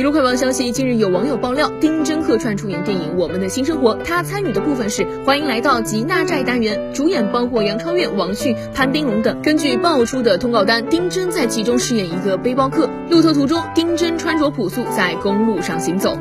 娱乐快报消息，近日有网友爆料，丁真客串出演电影《我们的新生活》，他参与的部分是欢迎来到吉娜寨单元，主演包括杨超越、王迅、潘斌龙等。根据爆出的通告单，丁真在其中饰演一个背包客，路途途中，丁真穿着朴素，在公路上行走。